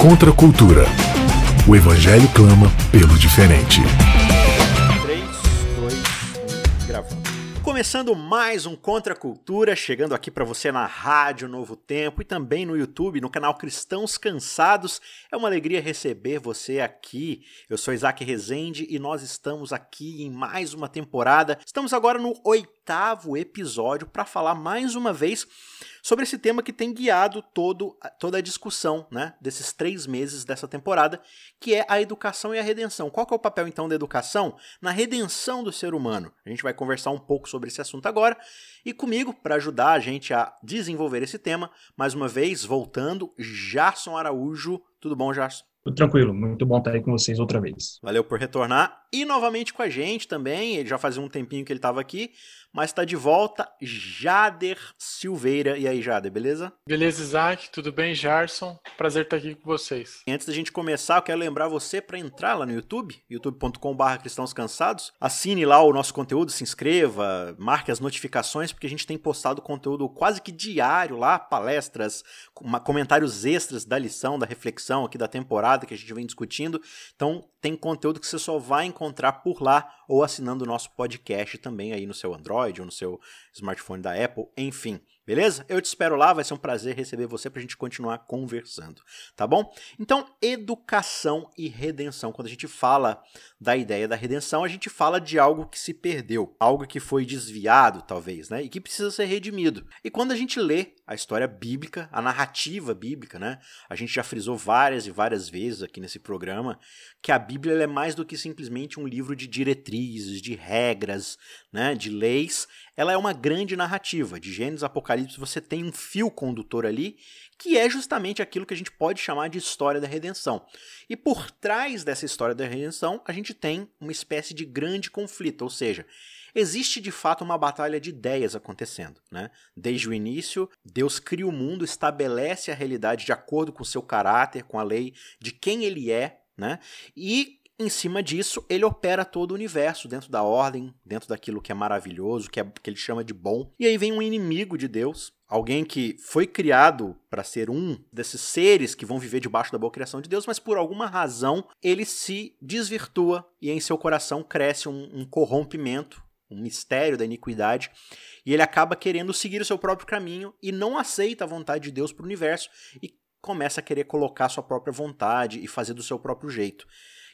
Contra a cultura. O Evangelho clama pelo diferente. 3, 2, 1, gravando. Começando mais um Contra a Cultura, chegando aqui para você na Rádio Novo Tempo e também no YouTube, no canal Cristãos Cansados. É uma alegria receber você aqui. Eu sou Isaac Rezende e nós estamos aqui em mais uma temporada. Estamos agora no oitavo episódio para falar mais uma vez sobre esse tema que tem guiado todo, toda a discussão né, desses três meses dessa temporada, que é a educação e a redenção. Qual é o papel então da educação na redenção do ser humano? A gente vai conversar um pouco sobre esse assunto agora e comigo para ajudar a gente a desenvolver esse tema, mais uma vez voltando, Jarson Araújo. Tudo bom, Jarson? Tudo tranquilo, muito bom estar aí com vocês outra vez. Valeu por retornar e novamente com a gente também. Ele já fazia um tempinho que ele estava aqui, mas está de volta Jader Silveira. E aí, Jader, beleza? Beleza, Isaac, tudo bem, Jarson? Prazer estar aqui com vocês. E antes da gente começar, eu quero lembrar você para entrar lá no YouTube, youtube.com.br cristãos cansados. Assine lá o nosso conteúdo, se inscreva, marque as notificações, porque a gente tem postado conteúdo quase que diário lá, palestras, comentários extras da lição, da reflexão aqui da temporada que a gente vem discutindo. Então, tem conteúdo que você só vai encontrar por lá ou assinando o nosso podcast também aí no seu Android ou no seu smartphone da Apple, enfim. Beleza? Eu te espero lá, vai ser um prazer receber você para a gente continuar conversando, tá bom? Então, educação e redenção. Quando a gente fala da ideia da redenção, a gente fala de algo que se perdeu, algo que foi desviado, talvez, né? E que precisa ser redimido. E quando a gente lê a história bíblica, a narrativa bíblica, né? A gente já frisou várias e várias vezes aqui nesse programa que a Bíblia é mais do que simplesmente um livro de diretrizes, de regras, né? De leis ela é uma grande narrativa. De Gênesis Apocalipse você tem um fio condutor ali, que é justamente aquilo que a gente pode chamar de história da redenção. E por trás dessa história da redenção, a gente tem uma espécie de grande conflito, ou seja, existe de fato uma batalha de ideias acontecendo. Né? Desde o início, Deus cria o mundo, estabelece a realidade de acordo com o seu caráter, com a lei de quem ele é, né? E em cima disso, ele opera todo o universo dentro da ordem, dentro daquilo que é maravilhoso, que, é, que ele chama de bom. E aí vem um inimigo de Deus, alguém que foi criado para ser um desses seres que vão viver debaixo da boa criação de Deus, mas por alguma razão ele se desvirtua e em seu coração cresce um, um corrompimento, um mistério da iniquidade, e ele acaba querendo seguir o seu próprio caminho e não aceita a vontade de Deus para o universo e começa a querer colocar sua própria vontade e fazer do seu próprio jeito.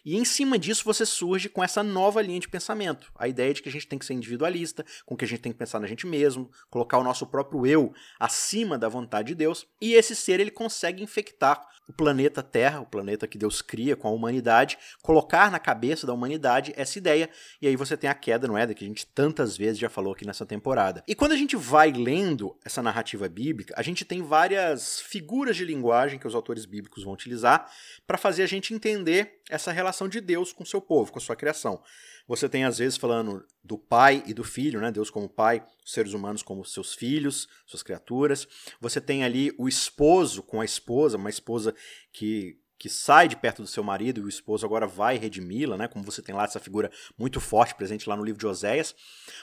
E em cima disso você surge com essa nova linha de pensamento. A ideia de que a gente tem que ser individualista, com que a gente tem que pensar na gente mesmo, colocar o nosso próprio eu acima da vontade de Deus. E esse ser ele consegue infectar o planeta Terra, o planeta que Deus cria com a humanidade, colocar na cabeça da humanidade essa ideia. E aí você tem a queda no Éden, que a gente tantas vezes já falou aqui nessa temporada. E quando a gente vai lendo essa narrativa bíblica, a gente tem várias figuras de linguagem que os autores bíblicos vão utilizar para fazer a gente entender essa relação de Deus com seu povo, com a sua criação. Você tem, às vezes, falando do pai e do filho, né? Deus como pai, seres humanos como seus filhos, suas criaturas. Você tem ali o esposo com a esposa, uma esposa que que sai de perto do seu marido e o esposo agora vai redimi-la, né? Como você tem lá essa figura muito forte presente lá no livro de Oséias.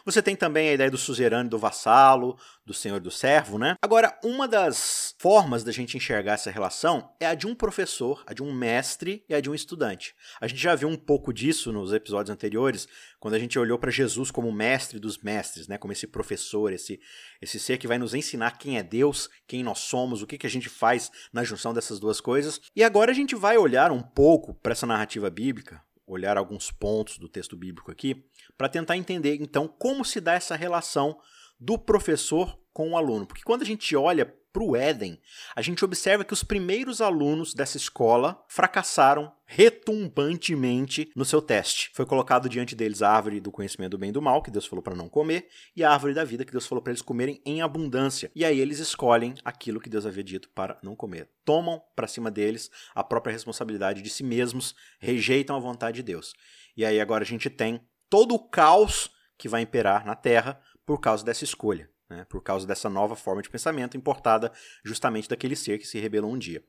Você tem também a ideia do suzerano e do vassalo, do senhor e do servo, né? Agora, uma das formas da gente enxergar essa relação é a de um professor, a de um mestre e a de um estudante. A gente já viu um pouco disso nos episódios anteriores, quando a gente olhou para Jesus como mestre dos mestres, né? Como esse professor, esse esse ser que vai nos ensinar quem é Deus, quem nós somos, o que que a gente faz na junção dessas duas coisas. E agora a gente vai olhar um pouco para essa narrativa bíblica, olhar alguns pontos do texto bíblico aqui, para tentar entender então como se dá essa relação do professor com o aluno. Porque quando a gente olha para o Éden, a gente observa que os primeiros alunos dessa escola fracassaram retumbantemente no seu teste. Foi colocado diante deles a árvore do conhecimento do bem e do mal, que Deus falou para não comer, e a árvore da vida, que Deus falou para eles comerem em abundância. E aí eles escolhem aquilo que Deus havia dito para não comer. Tomam para cima deles a própria responsabilidade de si mesmos, rejeitam a vontade de Deus. E aí agora a gente tem todo o caos que vai imperar na terra por causa dessa escolha né, por causa dessa nova forma de pensamento importada justamente daquele ser que se rebelou um dia.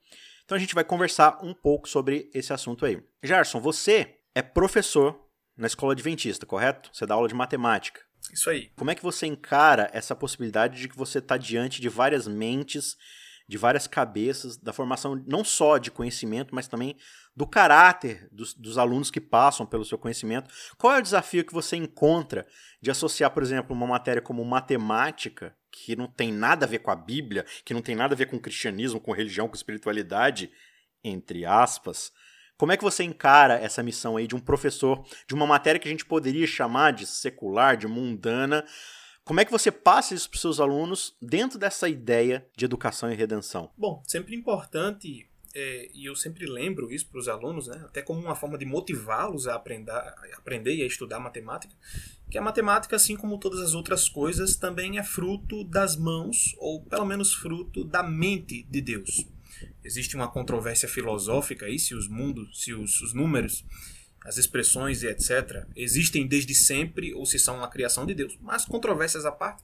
Então a gente vai conversar um pouco sobre esse assunto aí. Gerson, você é professor na escola adventista, correto? Você dá aula de matemática. Isso aí. Como é que você encara essa possibilidade de que você está diante de várias mentes de várias cabeças, da formação não só de conhecimento, mas também do caráter dos, dos, alunos que passam pelo seu conhecimento. Qual é o desafio que você encontra de associar, por exemplo, uma matéria como matemática, que não tem nada a ver com a Bíblia, que não tem nada a ver com o cristianismo, com religião, com espiritualidade, entre aspas. Como é que você encara essa missão aí de um professor de uma matéria que a gente poderia chamar de secular, de mundana? Como é que você passa isso para os seus alunos dentro dessa ideia de educação e redenção? Bom, sempre importante é, e eu sempre lembro isso para os alunos, né, até como uma forma de motivá-los a aprender, a aprender e a estudar matemática, que a matemática, assim como todas as outras coisas, também é fruto das mãos, ou pelo menos fruto da mente de Deus. Existe uma controvérsia filosófica aí se os mundos, se os, os números as expressões e etc., existem desde sempre ou se são uma criação de Deus. Mas, controvérsias à parte,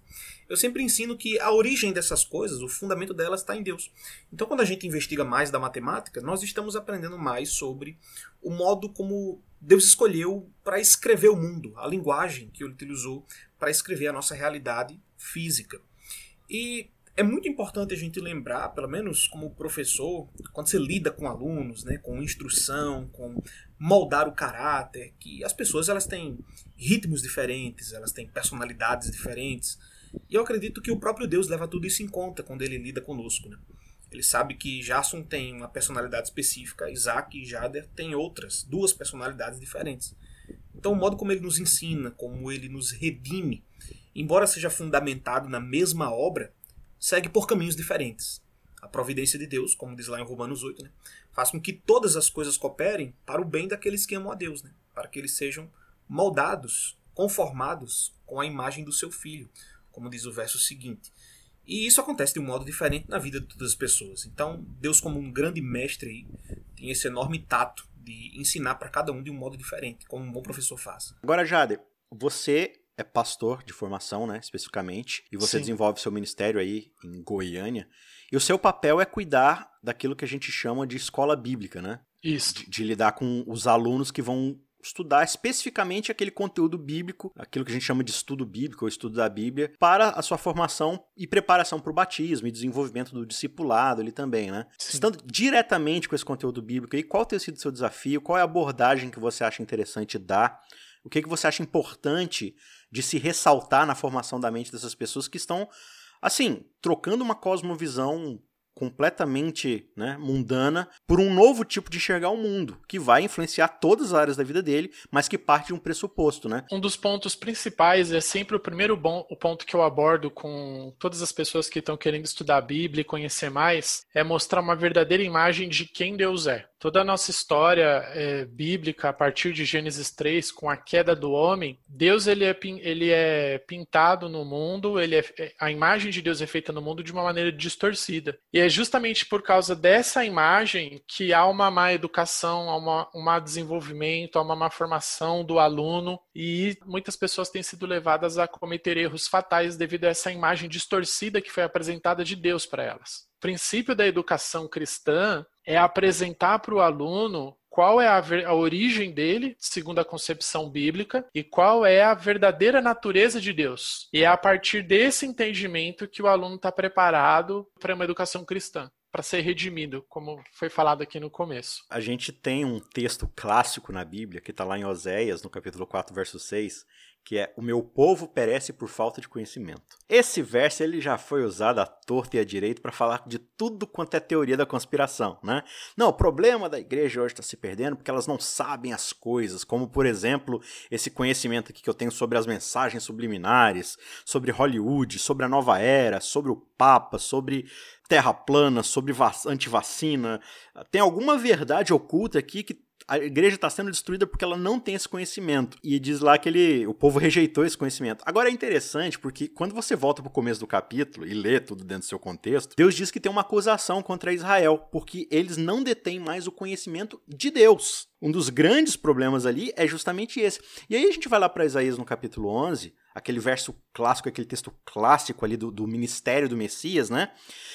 eu sempre ensino que a origem dessas coisas, o fundamento delas está em Deus. Então, quando a gente investiga mais da matemática, nós estamos aprendendo mais sobre o modo como Deus escolheu para escrever o mundo, a linguagem que ele utilizou para escrever a nossa realidade física. E é muito importante a gente lembrar, pelo menos como professor, quando você lida com alunos, né, com instrução, com moldar o caráter, que as pessoas elas têm ritmos diferentes, elas têm personalidades diferentes. E eu acredito que o próprio Deus leva tudo isso em conta quando ele lida conosco. Né? Ele sabe que Jason tem uma personalidade específica, Isaac e Jader têm outras, duas personalidades diferentes. Então, o modo como ele nos ensina, como ele nos redime, embora seja fundamentado na mesma obra, segue por caminhos diferentes. A providência de Deus, como diz lá em Romanos 8, né, faz com que todas as coisas cooperem para o bem daqueles que amam a Deus, né, para que eles sejam moldados, conformados com a imagem do seu filho, como diz o verso seguinte. E isso acontece de um modo diferente na vida de todas as pessoas. Então, Deus, como um grande mestre, aí, tem esse enorme tato de ensinar para cada um de um modo diferente, como um bom professor faz. Agora, Jade, você é pastor de formação, né, especificamente, e você Sim. desenvolve seu ministério aí em Goiânia. E o seu papel é cuidar daquilo que a gente chama de escola bíblica, né? Isso. De, de lidar com os alunos que vão estudar especificamente aquele conteúdo bíblico, aquilo que a gente chama de estudo bíblico ou estudo da Bíblia, para a sua formação e preparação para o batismo e desenvolvimento do discipulado ali também, né? Sim. Estando diretamente com esse conteúdo bíblico aí, qual tem sido o seu desafio? Qual é a abordagem que você acha interessante dar? O que, que você acha importante de se ressaltar na formação da mente dessas pessoas que estão, assim, trocando uma cosmovisão completamente né, mundana por um novo tipo de enxergar o mundo, que vai influenciar todas as áreas da vida dele, mas que parte de um pressuposto, né? Um dos pontos principais é sempre o primeiro bom, o ponto que eu abordo com todas as pessoas que estão querendo estudar a Bíblia e conhecer mais, é mostrar uma verdadeira imagem de quem Deus é. Toda a nossa história é, bíblica, a partir de Gênesis 3, com a queda do homem, Deus ele é, ele é pintado no mundo, ele é, a imagem de Deus é feita no mundo de uma maneira distorcida. E é justamente por causa dessa imagem que há uma má educação, há uma, um má desenvolvimento, há uma má formação do aluno, e muitas pessoas têm sido levadas a cometer erros fatais devido a essa imagem distorcida que foi apresentada de Deus para elas. O princípio da educação cristã é apresentar para o aluno qual é a, a, origem dele, segundo a concepção bíblica, e qual é a verdadeira natureza de Deus. E é a partir desse entendimento que o aluno está preparado para uma educação cristã. Para ser redimido, como foi falado aqui no começo. A gente tem um texto clássico na Bíblia, que está lá em Oséias, no capítulo 4, verso 6, que é o meu povo perece por falta de conhecimento. Esse verso ele já foi usado à torta e à direita para falar de tudo quanto é teoria da conspiração, né? Não, o problema da igreja hoje está se perdendo porque elas não sabem as coisas, como por exemplo esse conhecimento aqui que eu tenho sobre as mensagens subliminares, sobre Hollywood, sobre a nova era, sobre o Papa, sobre terra plana, sobre antivacina. Tem alguma verdade oculta aqui que a igreja está sendo destruída porque ela não tem esse conhecimento. E diz lá que ele, o povo rejeitou esse conhecimento. Agora é interessante porque quando você volta para o começo do capítulo e lê tudo dentro do seu contexto, Deus diz que tem uma acusação contra Israel, porque eles não detêm mais o conhecimento de Deus. Um dos grandes problemas ali é justamente esse. E aí a gente vai lá para Isaías no capítulo 11, aquele verso clássico, aquele texto clássico ali do, do, ministério do Messias, né?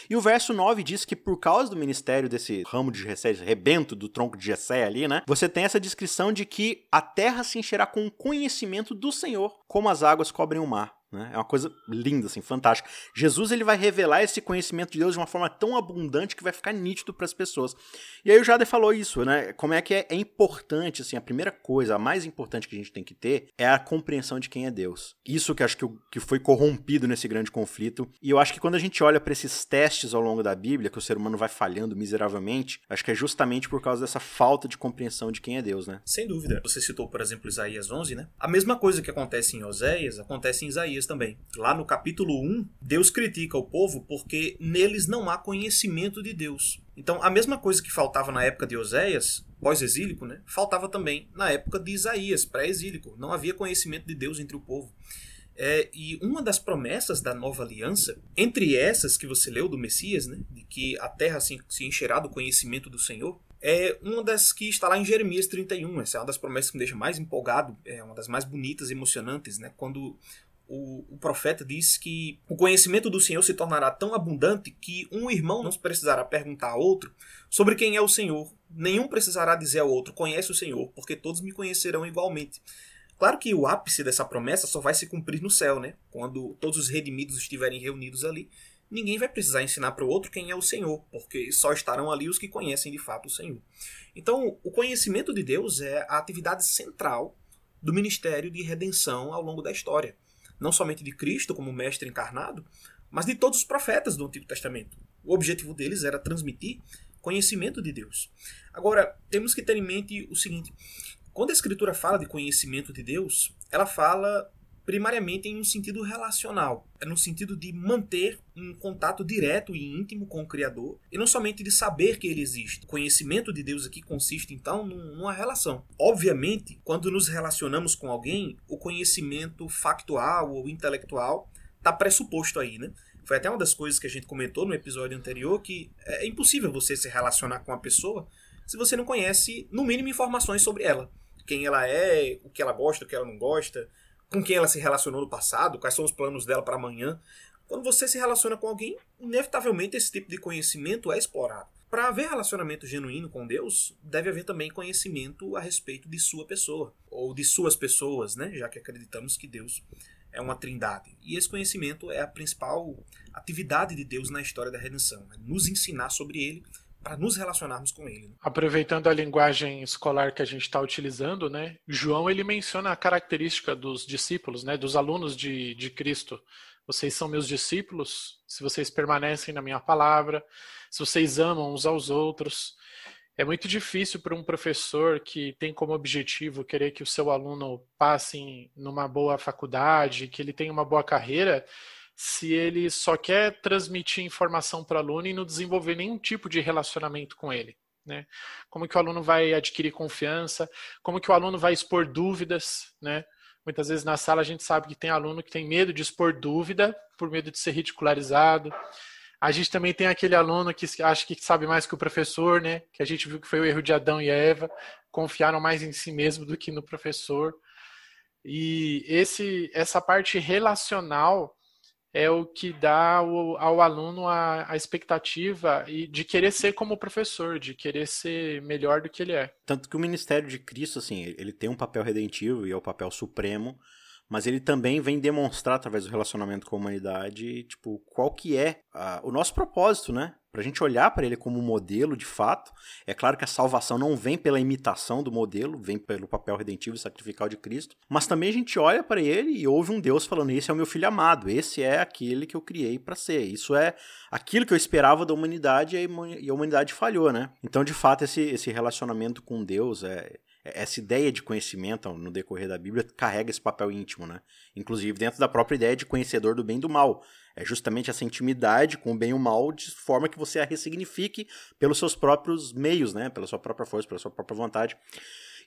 E o verso 9 diz que por causa do ministério desse ramo de Jessé, rebento do tronco de Jessé ali, né? Você tem essa descrição de que a terra se encherá com o conhecimento do Senhor, como as águas cobrem o mar. Né? É uma coisa linda, assim, fantástica. Jesus ele vai revelar esse conhecimento de Deus de uma forma tão abundante que vai ficar nítido para as pessoas. E aí o Jader falou isso, né? Como é que é, é, importante, assim, a primeira coisa, a mais importante que a gente tem que ter é a compreensão de quem é Deus. Isso que acho que, que foi corrompido nesse grande conflito. E eu acho que quando a gente olha para esses testes ao longo da Bíblia, que o ser humano vai falhando miseravelmente, acho que é justamente por causa dessa falta de compreensão de quem é Deus, né? Sem dúvida. Você citou, por exemplo, Isaías 11, né? A mesma coisa que acontece em Oséias acontece em Isaías também. Lá no capítulo 1, Deus critica o povo porque neles não há conhecimento de Deus. Então, a mesma coisa que faltava na época de Oséias, pós-exílico, né, faltava também na época de Isaías, pré-exílico. Não havia conhecimento de Deus entre o povo. É, e uma das promessas da nova aliança, entre essas que você leu do Messias, né, de que a terra se, se encherá do conhecimento do Senhor, é uma das que está lá em Jeremias 31. Essa é uma das promessas que me deixa mais empolgado, é uma das mais bonitas e emocionantes, né, quando o, o, profeta diz que o conhecimento do Senhor se tornará tão abundante que um irmão não precisará perguntar a outro sobre quem é o Senhor. Nenhum precisará dizer ao outro, conhece o Senhor, porque todos me conhecerão igualmente. Claro que o ápice dessa promessa só vai se cumprir no céu, né? Quando todos os redimidos estiverem reunidos ali, ninguém vai precisar ensinar para o outro quem é o Senhor, porque só estarão ali os que conhecem de fato o Senhor. Então, o conhecimento de Deus é a atividade central do ministério de redenção ao longo da história não somente de Cristo como mestre encarnado, mas de todos os profetas do Antigo Testamento. O objetivo deles era transmitir conhecimento de Deus. Agora, temos que ter em mente o seguinte: quando a Escritura fala de conhecimento de Deus, ela fala primariamente em um sentido relacional, é no sentido de manter um contato direto e íntimo com o Criador, e não somente de saber que ele existe. O conhecimento de Deus aqui consiste então numa relação. Obviamente, quando nos relacionamos com alguém, o conhecimento factual ou intelectual está pressuposto aí, né? Foi até uma das coisas que a gente comentou no episódio anterior que é impossível você se relacionar com uma pessoa se você não conhece, no mínimo, informações sobre ela. Quem ela é, o que ela gosta, o que ela não gosta, com quem ela se relacionou no passado, quais são os planos dela para amanhã. Quando você se relaciona com alguém, inevitavelmente esse tipo de conhecimento é explorado. Para haver relacionamento genuíno com Deus, deve haver também conhecimento a respeito de sua pessoa, ou de suas pessoas, né? já que acreditamos que Deus é uma trindade. E esse conhecimento é a principal atividade de Deus na história da redenção, é nos ensinar sobre ele para nos relacionarmos com ele. Né? Aproveitando a linguagem escolar que a gente está utilizando, né, João ele menciona a característica dos discípulos, né, dos alunos de, de Cristo. Vocês são meus discípulos se vocês permanecem na minha palavra, se vocês amam uns aos outros. É muito difícil para um professor que tem como objetivo querer que o seu aluno passe numa boa faculdade, que ele tenha uma boa carreira, se ele só quer transmitir informação para o aluno e não desenvolver nenhum tipo de relacionamento com ele. Né? Como que o aluno vai adquirir confiança, como que o aluno vai expor dúvidas, né? Muitas vezes na sala a gente sabe que tem aluno que tem medo de expor dúvida, por medo de ser ridicularizado. A gente também tem aquele aluno que acha que sabe mais que o professor, né? Que a gente viu que foi o erro de Adão e Eva, confiaram mais em si mesmo do que no professor. E esse essa parte relacional é o que dá ao, ao aluno a, a, expectativa de querer ser como professor, de querer ser melhor do que ele é. Tanto que o ministério de Cristo, assim, ele tem um papel redentivo e é o papel supremo, mas ele também vem demonstrar através do relacionamento com a humanidade, tipo, qual que é a, o nosso propósito, né? Pra gente olhar para ele como modelo de fato. É claro que a salvação não vem pela imitação do modelo, vem pelo papel redentivo e sacrificial de Cristo, mas também a gente olha para ele e ouve um Deus falando: "Esse é o meu filho amado, esse é aquele que eu criei para ser". Isso é aquilo que eu esperava da humanidade e a humanidade falhou, né? Então, de fato, esse, esse relacionamento com Deus é é, essa ideia de conhecimento no decorrer da Bíblia carrega esse papel íntimo, né? Inclusive dentro da própria ideia de conhecedor do bem e do mal. É justamente essa intimidade com o bem e o mal de forma que você a ressignifique pelos seus próprios meios, né? Pela sua própria força, pela sua própria vontade.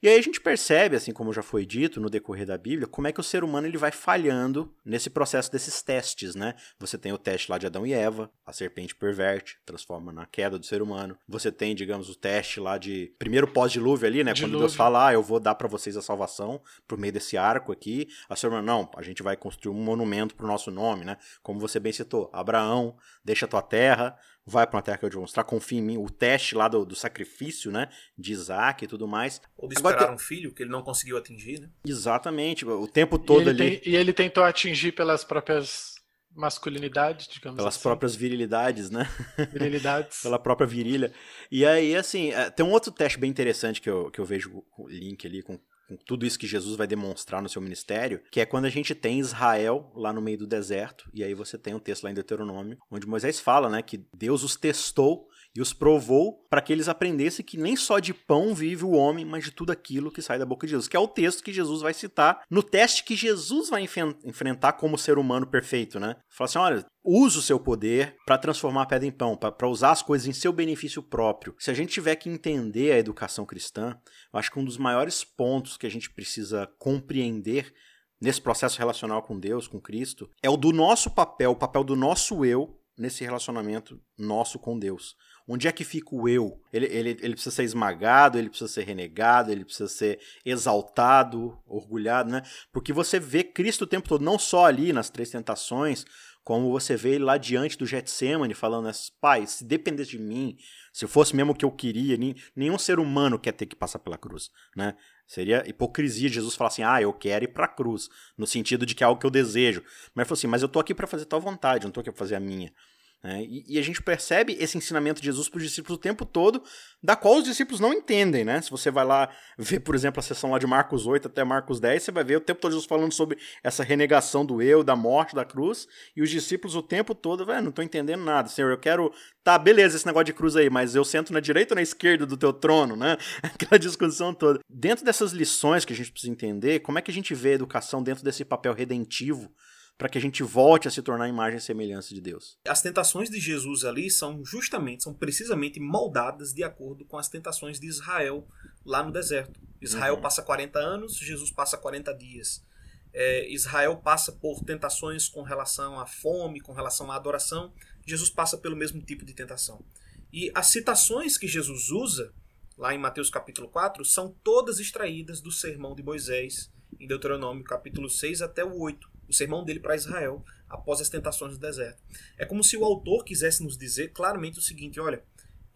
E aí a gente percebe, assim como já foi dito no decorrer da Bíblia, como é que o ser humano ele vai falhando nesse processo desses testes, né? Você tem o teste lá de Adão e Eva, a serpente perverte, transforma na queda do ser humano. Você tem, digamos, o teste lá de primeiro pós-dilúvio ali, né? Dilúvio. Quando Deus fala, ah, eu vou dar para vocês a salvação por meio desse arco aqui. A ser humano, não, a gente vai construir um monumento pro nosso nome, né? Como você bem citou, Abraão, deixa a tua terra, vai para uma terra que eu vou mostrar, confia em mim, o teste lá do, do sacrifício, né, de Isaac e tudo mais. Ou de esperar Agora, um filho que ele não conseguiu atingir, né? Exatamente, o tempo todo e ali. Tem, e ele tentou atingir pelas próprias masculinidades, digamos Pelas assim. próprias virilidades, né? Virilidades. Pela própria virilha. E aí, assim, é, tem um outro teste bem interessante que eu, que eu vejo o link ali com com tudo isso que Jesus vai demonstrar no seu ministério, que é quando a gente tem Israel lá no meio do deserto, e aí você tem um texto lá em Deuteronômio, onde Moisés fala, né, que Deus os testou e os provou para que eles aprendessem que nem só de pão vive o homem, mas de tudo aquilo que sai da boca de Jesus, que é o texto que Jesus vai citar no teste que Jesus vai enfrentar como ser humano perfeito, né? Fala assim, olha, use o seu poder para transformar a pedra em pão, para usar as coisas em seu benefício próprio. Se a gente tiver que entender a educação cristã, eu acho que um dos maiores pontos que a gente precisa compreender nesse processo relacional com Deus, com Cristo, é o do nosso papel, o papel do nosso eu nesse relacionamento nosso com Deus. Onde é que fica o eu? Ele, ele, ele precisa ser esmagado, ele precisa ser renegado, ele precisa ser exaltado, orgulhado, né? Porque você vê Cristo o tempo todo, não só ali nas três tentações, como você vê ele lá diante do Getsemane falando, pai, se dependesse de mim, se fosse mesmo o que eu queria, nenhum ser humano quer ter que passar pela cruz, né? Seria hipocrisia Jesus falar assim, ah, eu quero ir para a cruz, no sentido de que é algo que eu desejo. Mas ele falou assim, mas eu tô aqui para fazer tua vontade, não tô aqui para fazer a minha. Né? E, e, a gente percebe esse ensinamento de Jesus para os discípulos o tempo todo, da qual os discípulos não entendem. Né? Se você vai lá ver, por exemplo, a sessão lá de Marcos 8 até Marcos 10, você vai ver o tempo todo Jesus falando sobre essa renegação do eu, da morte, da cruz, e os discípulos o tempo todo, velho, não estou entendendo nada. Senhor, eu quero. Tá, beleza, esse negócio de cruz aí, mas eu sento na direita ou na esquerda do teu trono, né? Aquela discussão toda. Dentro dessas lições que a gente precisa entender, como é que a gente vê a educação dentro desse papel redentivo? Para que a gente volte a se tornar a imagem e semelhança de Deus. As tentações de Jesus ali são justamente, são precisamente moldadas de acordo com as tentações de Israel lá no deserto. Israel uhum. passa 40 anos, Jesus passa 40 dias. É, Israel passa por tentações com relação à fome, com relação à adoração. Jesus passa pelo mesmo tipo de tentação. E as citações que Jesus usa, lá em Mateus capítulo 4, são todas extraídas do sermão de Moisés, em Deuteronômio capítulo 6 até o 8 o sermão dele para Israel após as tentações do deserto. É como se o autor quisesse nos dizer claramente o seguinte: olha,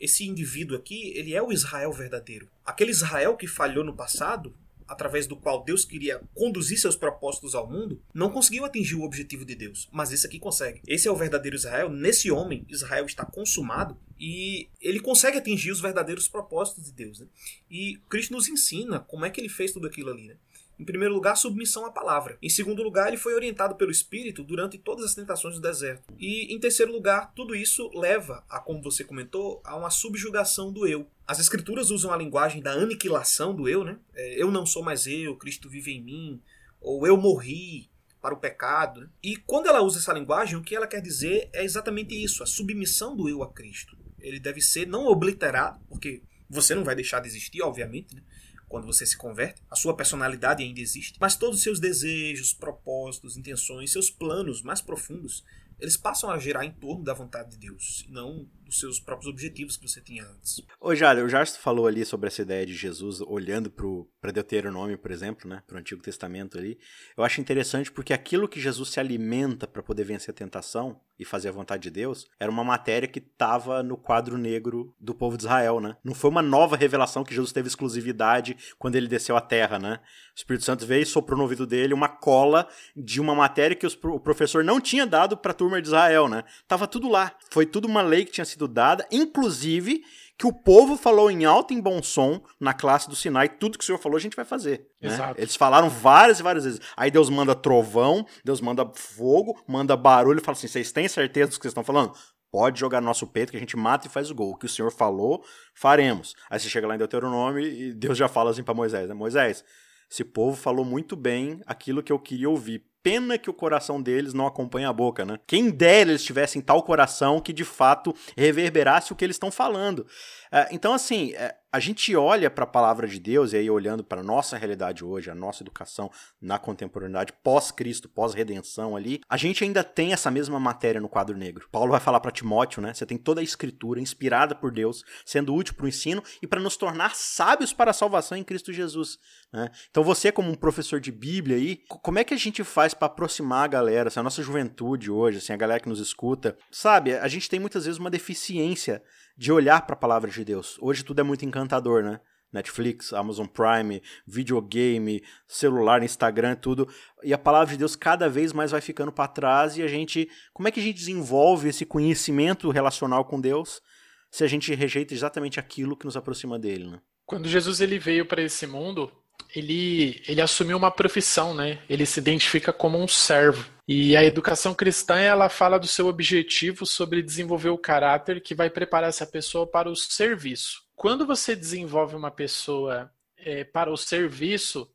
esse indivíduo aqui, ele é o Israel verdadeiro. Aquele Israel que falhou no passado, através do qual Deus queria conduzir seus propósitos ao mundo, não conseguiu atingir o objetivo de Deus, mas esse aqui consegue. Esse é o verdadeiro Israel. Nesse homem, Israel está consumado e ele consegue atingir os verdadeiros propósitos de Deus. Né? E Cristo nos ensina como é que ele fez tudo aquilo ali. Né? Em primeiro lugar, submissão à palavra. Em segundo lugar, ele foi orientado pelo Espírito durante todas as tentações do deserto. E em terceiro lugar, tudo isso leva a, como você comentou, a uma subjugação do eu. As escrituras usam a linguagem da aniquilação do eu, né? É, eu não sou mais eu, Cristo vive em mim, ou eu morri para o pecado. Né? E quando ela usa essa linguagem, o que ela quer dizer é exatamente isso, a submissão do eu a Cristo. Ele deve ser não obliterado, porque você não vai deixar de existir, obviamente, né? Quando você se converte, a sua personalidade ainda existe, mas todos os seus desejos, propósitos, intenções, seus planos mais profundos, eles passam a gerar em torno da vontade de Deus, não dos seus próprios objetivos que você tinha antes. Ô, Jário, o Jarsto falou ali sobre essa ideia de Jesus olhando para Deuteronômio, por exemplo, né, para o Antigo Testamento ali. Eu acho interessante porque aquilo que Jesus se alimenta para poder vencer a tentação e fazer a vontade de Deus era uma matéria que estava no quadro negro do povo de Israel, né? Não foi uma nova revelação que Jesus teve exclusividade quando ele desceu à terra, né? O Espírito Santo veio e soprou no ouvido dele uma cola de uma matéria que os, o professor não tinha dado para a turma de Israel, né? Tava tudo lá. Foi tudo uma lei que tinha sido dada, inclusive que o povo falou em alto e bom som na classe do Sinai, tudo que o Senhor falou a gente vai fazer. Né? Eles falaram várias e várias vezes. Aí Deus manda trovão, Deus manda fogo, manda barulho, fala assim: vocês têm certeza do que vocês estão falando? Pode jogar no nosso peito que a gente mata e faz o gol. O que o Senhor falou, faremos. Aí você chega lá em Deuteronômio e Deus já fala assim para Moisés: né? Moisés, esse povo falou muito bem aquilo que eu queria ouvir pena que o coração deles não acompanha a boca, né? Quem dera eles tivessem tal coração que de fato reverberasse o que eles estão falando. É, então, assim, é, a gente olha para a palavra de Deus, e aí olhando para nossa realidade hoje, a nossa educação na contemporaneidade, pós-Cristo, pós-redenção ali, a gente ainda tem essa mesma matéria no quadro negro. Paulo vai falar para Timóteo, né? Você tem toda a escritura inspirada por Deus, sendo útil para o ensino e para nos tornar sábios para a salvação em Cristo Jesus. Né? Então, você, como um professor de Bíblia aí, como é que a gente faz faz para aproximar a galera, assim, a nossa juventude hoje, assim, a galera que nos escuta. Sabe, a gente tem muitas vezes uma deficiência de olhar para a palavra de Deus. Hoje tudo é muito encantador, né? Netflix, Amazon Prime, videogame, celular, Instagram, tudo. E a palavra de Deus cada vez mais vai ficando para trás e a gente, como é que a gente desenvolve esse conhecimento relacional com Deus se a gente rejeita exatamente aquilo que nos aproxima dele, né? Quando Jesus ele veio para esse mundo, ele, ele assumiu uma profissão, né? Ele se identifica como um servo. E a educação cristã, ela fala do seu objetivo sobre desenvolver o caráter que vai preparar essa pessoa para o serviço. Quando você desenvolve uma pessoa é, para o serviço,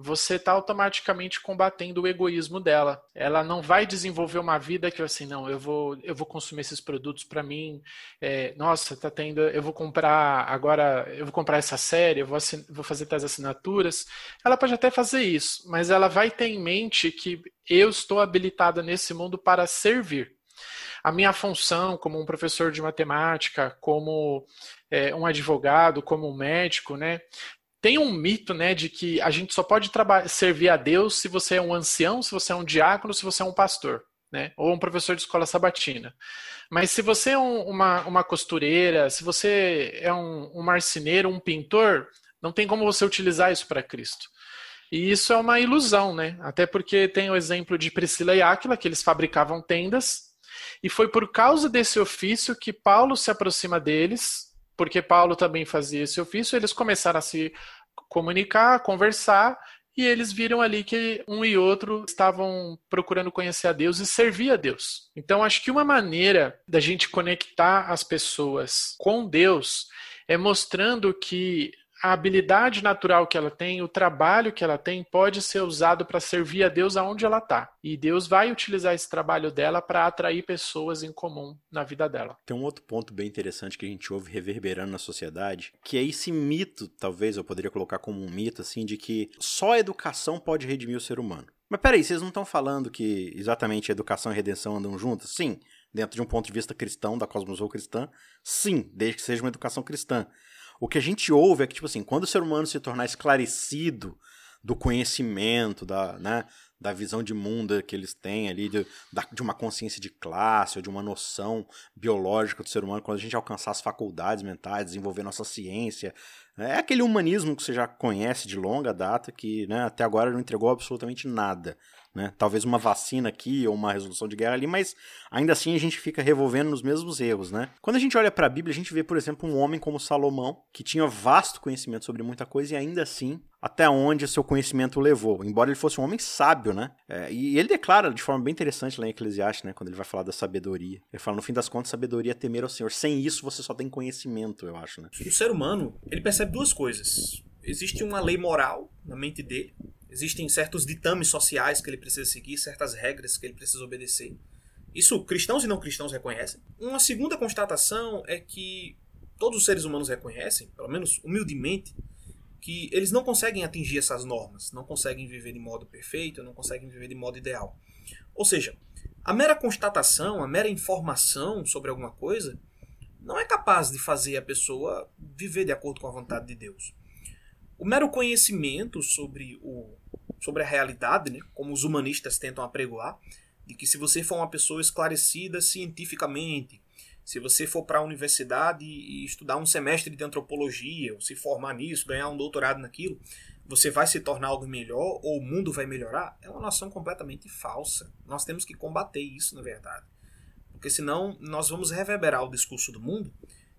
você está automaticamente combatendo o egoísmo dela. Ela não vai desenvolver uma vida que assim, não, eu vou, eu vou consumir esses produtos para mim. É, nossa, tá tendo, eu vou comprar agora, eu vou comprar essa série, eu vou, assin, vou fazer tais assinaturas. Ela pode até fazer isso, mas ela vai ter em mente que eu estou habilitada nesse mundo para servir. A minha função como um professor de matemática, como é, um advogado, como um médico, né, tem um mito, né, de que a gente só pode servir a Deus se você é um ancião, se você é um diácono, se você é um pastor, né, ou um professor de escola sabatina. Mas se você é um, uma, uma costureira, se você é um, um marceneiro, um pintor, não tem como você utilizar isso para Cristo. E isso é uma ilusão, né? Até porque tem o exemplo de Priscila e Áquila, que eles fabricavam tendas, e foi por causa desse ofício que Paulo se aproxima deles porque Paulo também fazia esse ofício, eles começaram a se comunicar, a conversar, e eles viram ali que um e outro estavam procurando conhecer a Deus e servir a Deus. Então, acho que uma maneira da gente conectar as pessoas com Deus é mostrando que a habilidade natural que ela tem, o trabalho que ela tem, pode ser usado para servir a Deus aonde ela está. E Deus vai utilizar esse trabalho dela para atrair pessoas em comum na vida dela. Tem um outro ponto bem interessante que a gente ouve reverberando na sociedade, que é esse mito, talvez eu poderia colocar como um mito, assim, de que só a educação pode redimir o ser humano. Mas peraí, vocês não estão falando que exatamente educação e redenção andam juntas? Sim, dentro de um ponto de vista cristão, da cosmosol cristã, sim, desde que seja uma educação cristã. O que a gente ouve é que, tipo assim, quando o ser humano se tornar esclarecido do conhecimento, da, né, da visão de mundo que eles têm ali, de, de uma consciência de classe ou de uma noção biológica do ser humano, quando a gente alcançar as faculdades mentais, desenvolver nossa ciência. Né, é aquele humanismo que você já conhece de longa data, que né, até agora não entregou absolutamente nada. Né? Talvez uma vacina aqui ou uma resolução de guerra ali, mas ainda assim a gente fica revolvendo nos mesmos erros, né? Quando a gente olha para a Bíblia, a gente vê, por exemplo, um homem como Salomão, que tinha vasto conhecimento sobre muita coisa e ainda assim até onde seu conhecimento o levou, embora ele fosse um homem sábio, né? É, e ele declara de forma bem interessante lá em Eclesiastes, né? Quando ele vai falar da sabedoria. Ele fala, no fim das contas, sabedoria é temer ao Senhor. Sem isso, você só tem conhecimento, eu acho, né? O ser humano, ele percebe duas coisas. Existe uma lei moral na mente dele, Existem certos ditames sociais que ele precisa seguir, certas regras que ele precisa obedecer. Isso cristãos e não cristãos reconhecem. Uma segunda constatação é que todos os seres humanos reconhecem, pelo menos humildemente, que eles não conseguem atingir essas normas, não conseguem viver de modo perfeito, não conseguem viver de modo ideal. Ou seja, a mera constatação, a mera informação sobre alguma coisa não é capaz de fazer a pessoa viver de acordo com a vontade de Deus. O mero conhecimento sobre, o, sobre a realidade, né, como os humanistas tentam apregoar, de que se você for uma pessoa esclarecida cientificamente, se você for para a universidade e estudar um semestre de antropologia, ou se formar nisso, ganhar um doutorado naquilo, você vai se tornar algo melhor ou o mundo vai melhorar, é uma noção completamente falsa. Nós temos que combater isso, na verdade. Porque senão nós vamos reverberar o discurso do mundo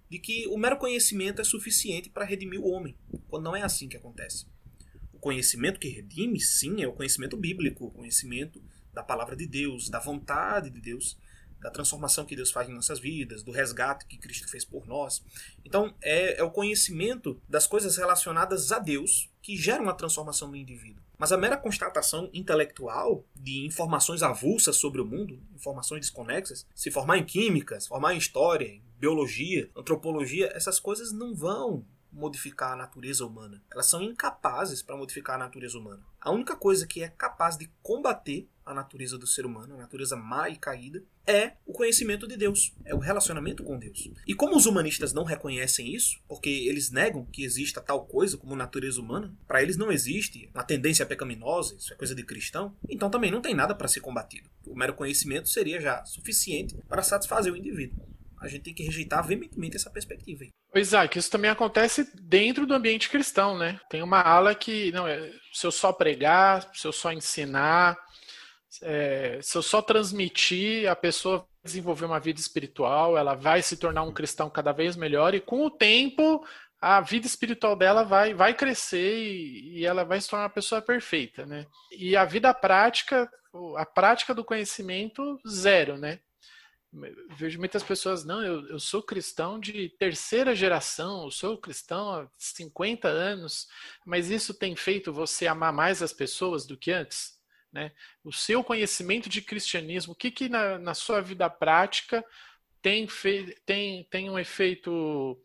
de que o mero conhecimento é suficiente para redimir o homem, quando não é assim que acontece. Conhecimento que redime, sim, é o conhecimento bíblico, o conhecimento da palavra de Deus, da vontade de Deus, da transformação que Deus faz em nossas vidas, do resgate que Cristo fez por nós. Então, é, é o conhecimento das coisas relacionadas a Deus que gera uma transformação no indivíduo. Mas a mera constatação intelectual de informações avulsas sobre o mundo, informações desconexas, se formar em química, se formar em história, em biologia, antropologia, essas coisas não vão modificar a natureza humana. Elas são incapazes para modificar a natureza humana. A única coisa que é capaz de combater a natureza do ser humano, a natureza má e caída, é o conhecimento de Deus, é o relacionamento com Deus. E como os humanistas não reconhecem isso, porque eles negam que exista tal coisa como natureza humana, para eles não existe uma tendência pecaminosa, isso é coisa de cristão, então também não tem nada para ser combatido. O mero conhecimento seria já suficiente para satisfazer o indivíduo. A gente tem que rejeitar veementemente essa perspectiva. Aí. Isaac, isso também acontece dentro do ambiente cristão, né? Tem uma ala que, não, é, se eu só pregar, se eu só ensinar, é, se eu só transmitir, a pessoa desenvolver uma vida espiritual, ela vai se tornar um cristão cada vez melhor e com o tempo a vida espiritual dela vai, vai crescer e, e ela vai se tornar uma pessoa perfeita, né? E a vida prática, a prática do conhecimento, zero, né? Vejo muitas pessoas, não, eu, eu sou cristão de terceira geração, eu sou cristão há 50 anos, mas isso tem feito você amar mais as pessoas do que antes? Né? O seu conhecimento de cristianismo, o que, que na, na sua vida prática tem, fe, tem, tem um efeito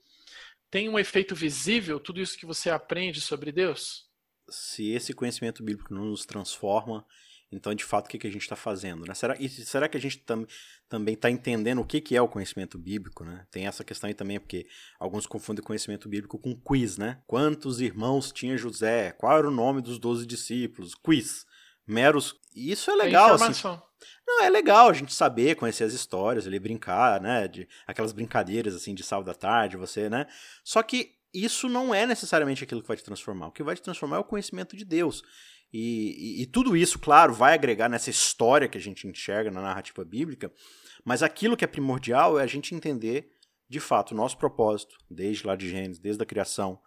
tem um efeito visível tudo isso que você aprende sobre Deus? Se esse conhecimento bíblico não nos transforma então, de fato, o que, que a gente está fazendo? Né? Será, e será que a gente tam, também está entendendo o que, que é o conhecimento bíblico? Né? Tem essa questão aí também, porque alguns confundem conhecimento bíblico com quiz, né? Quantos irmãos tinha José? Qual era o nome dos doze discípulos? Quiz. Meros. Isso é legal, assim. Não, é legal a gente saber, conhecer as histórias, ali brincar, né? De, aquelas brincadeiras assim de sábado da tarde, você, né? Só que isso não é necessariamente aquilo que vai te transformar. O que vai te transformar é o conhecimento de Deus. E, e, e, tudo isso, claro, vai agregar nessa história que a gente enxerga na narrativa bíblica, mas aquilo que é primordial é a gente entender, de fato, o nosso propósito, desde lá de Gênesis, desde a criação,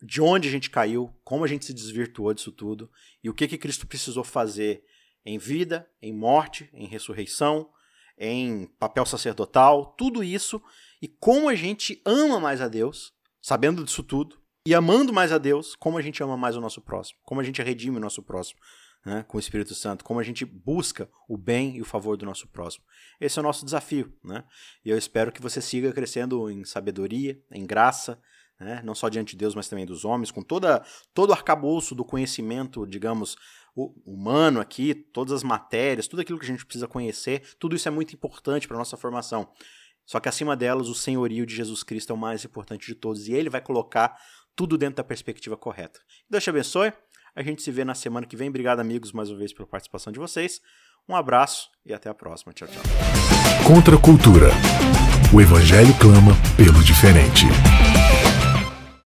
de onde a gente caiu, como a gente se desvirtuou disso tudo, e o que, que Cristo precisou fazer em vida, em morte, em ressurreição, em papel sacerdotal, tudo isso, e como a gente ama mais a Deus, sabendo disso tudo, e amando mais a Deus, como a gente ama mais o nosso próximo, como a gente redime o nosso próximo né, com o Espírito Santo, como a gente busca o bem e o favor do nosso próximo. Esse é o nosso desafio, né? E eu espero que você siga crescendo em sabedoria, em graça, né, não só diante de Deus, mas também dos homens, com toda, todo o arcabouço do conhecimento, digamos, humano aqui, todas as matérias, tudo aquilo que a gente precisa conhecer, tudo isso é muito importante para a nossa formação. Só que acima delas, o senhorio de Jesus Cristo é o mais importante de todos e ele vai colocar tudo dentro da perspectiva correta. Deus te abençoe. A gente se vê na semana que vem. Obrigado, amigos, mais uma vez pela participação de vocês. Um abraço e até a próxima. Tchau, tchau. Contra a cultura. O evangelho clama pelo diferente.